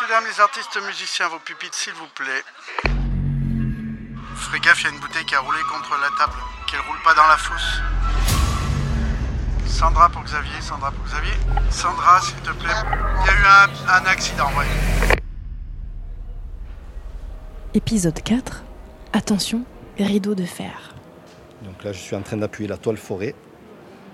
Messieurs, dames, les artistes musiciens, vos pupitres, s'il vous plaît. Ferez gaffe, il y a une bouteille qui a roulé contre la table, qu'elle roule pas dans la fosse. Sandra pour Xavier, Sandra pour Xavier. Sandra, s'il te plaît. Il y a eu un, un accident, ouais. Épisode 4. Attention, rideau de fer. Donc là, je suis en train d'appuyer la toile forêt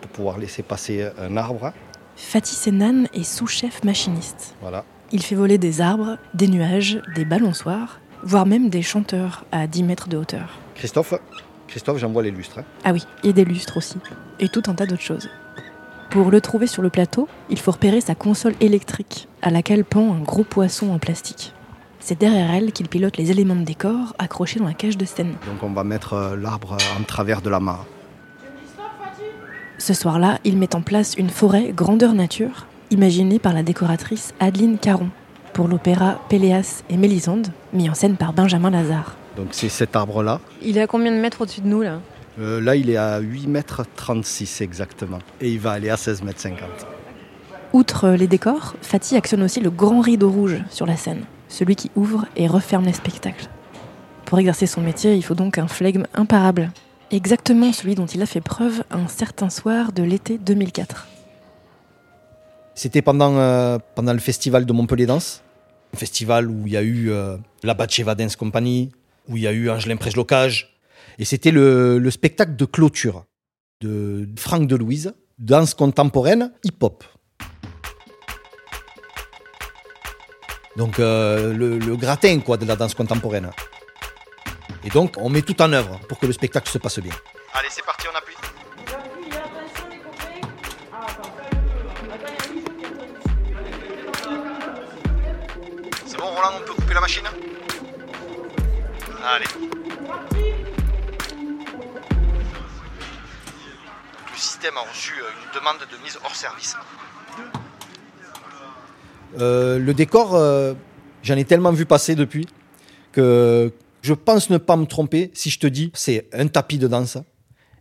pour pouvoir laisser passer un arbre. Fatih Senan est sous-chef machiniste. Voilà. Il fait voler des arbres, des nuages, des balançoires, voire même des chanteurs à 10 mètres de hauteur. Christophe, Christophe, j'envoie les lustres. hein. Ah oui, et des lustres aussi. Et tout un tas d'autres choses. Pour le trouver sur le plateau, il faut repérer sa console électrique, à laquelle pend un gros poisson en plastique. C'est derrière elle qu'il pilote les éléments de décor accrochés dans la cage de scène. Donc on va mettre euh, l'arbre en travers de la mare. Ce soir-là, il met en place une forêt grandeur nature, imaginée par la décoratrice Adeline Caron, pour l'opéra Péléas et Mélisande, mis en scène par Benjamin Lazare. Donc c'est cet arbre-là. Il est à combien de mètres au-dessus de nous là? Euh, là, il est à 8 mètres 36 exactement. Et il va aller à 16 mètres 50. Outre les décors, Fatih actionne aussi le grand rideau rouge sur la scène, celui qui ouvre et referme les spectacles. Pour exercer son métier, il faut donc un flegme imparable. Exactement celui dont il a fait preuve un certain soir de l'été 2004. C'était pendant, euh, pendant le festival de Montpellier Danse. Un festival où il y a eu euh, la Batcheva Dance Company, où il y a eu Angelin Locage. Et c'était le, le spectacle de clôture de Franck Delouise, danse contemporaine hip-hop. Donc euh, le, le gratin quoi, de la danse contemporaine. Et donc on met tout en œuvre pour que le spectacle se passe bien. Allez, c'est parti, on appuie. On peut couper la machine Allez. Le système a reçu euh, une demande de mise hors service. Euh, le décor, euh, j'en ai tellement vu passer depuis que je pense ne pas me tromper si je te dis c'est un tapis de danse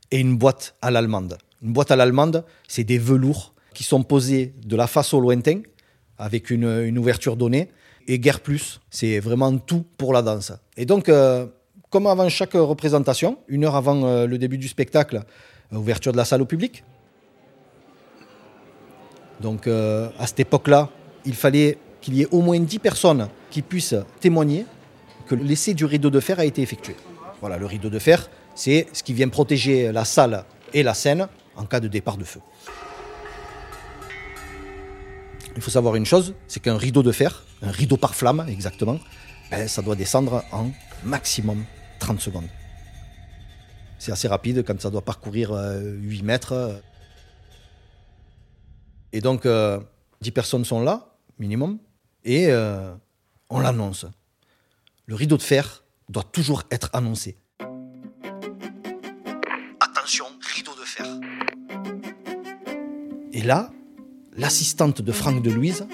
et une boîte à l'allemande. Une boîte à l'allemande, c'est des velours qui sont posés de la face au lointain avec une ouverture donnée. Et guère plus, c'est vraiment tout pour la danse. Et donc, euh, comme avant chaque représentation, une heure avant euh, le début du spectacle, euh, ouverture de la salle au public. Donc, à cette époque-là, il fallait qu'il y ait au moins 10 personnes qui puissent témoigner que l'essai du rideau de fer a été effectué. Voilà, le rideau de fer, c'est ce qui vient protéger la salle et la scène en cas de départ de feu. Il faut savoir une chose, c'est qu'un rideau de fer, un rideau par flamme exactement, ben, ça doit descendre en maximum 30 secondes. C'est assez rapide quand ça doit parcourir euh, 8 mètres. Et donc, euh, 10 personnes sont là, minimum, et euh, on l'annonce. Le rideau de fer doit toujours être annoncé. Attention, rideau de fer. Et là, l'assistante de Franck de Louise,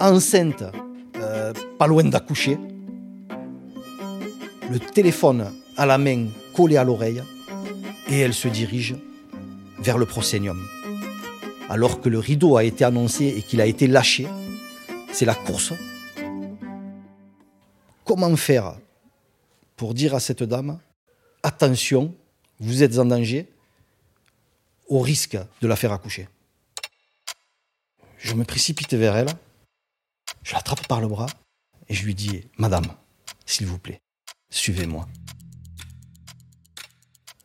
enceinte, euh, pas loin d'accoucher, le téléphone à la main collé à l'oreille, et elle se dirige vers le prosénium. Alors que le rideau a été annoncé et qu'il a été lâché, c'est la course. Comment faire pour dire à cette dame, attention, vous êtes en danger, au risque de la faire accoucher. Je me précipite vers elle, je l'attrape par le bras et je lui dis Madame, s'il vous plaît, suivez-moi.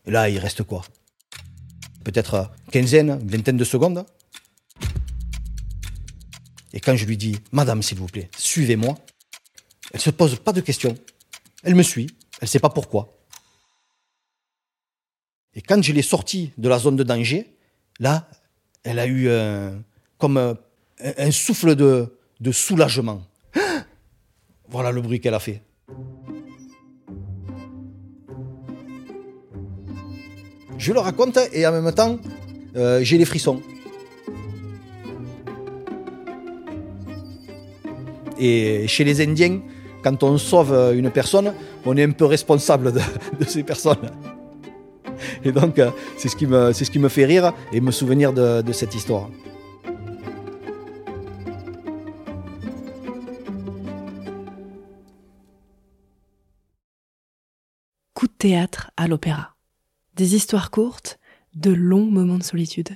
Et là, il reste quoi? Peut-être quinzaine, vingtaine de secondes. Et quand je lui dis Madame, s'il vous plaît, suivez-moi, elle se pose pas de questions. Elle me suit, elle sait pas pourquoi. Quand je l'ai sortie de la zone de danger, là, elle a eu comme un, souffle de, soulagement. Voilà le bruit qu'elle a fait. Je le raconte et en même temps, euh, j'ai les frissons. Et chez les Indiens, quand on sauve une personne, on est un peu responsable de ces personnes. Et donc, euh, c'est ce, qui me, ce qui me fait rire et me souvenir de cette histoire. Coup de théâtre à l'opéra. Des histoires courtes, de longs moments de solitude.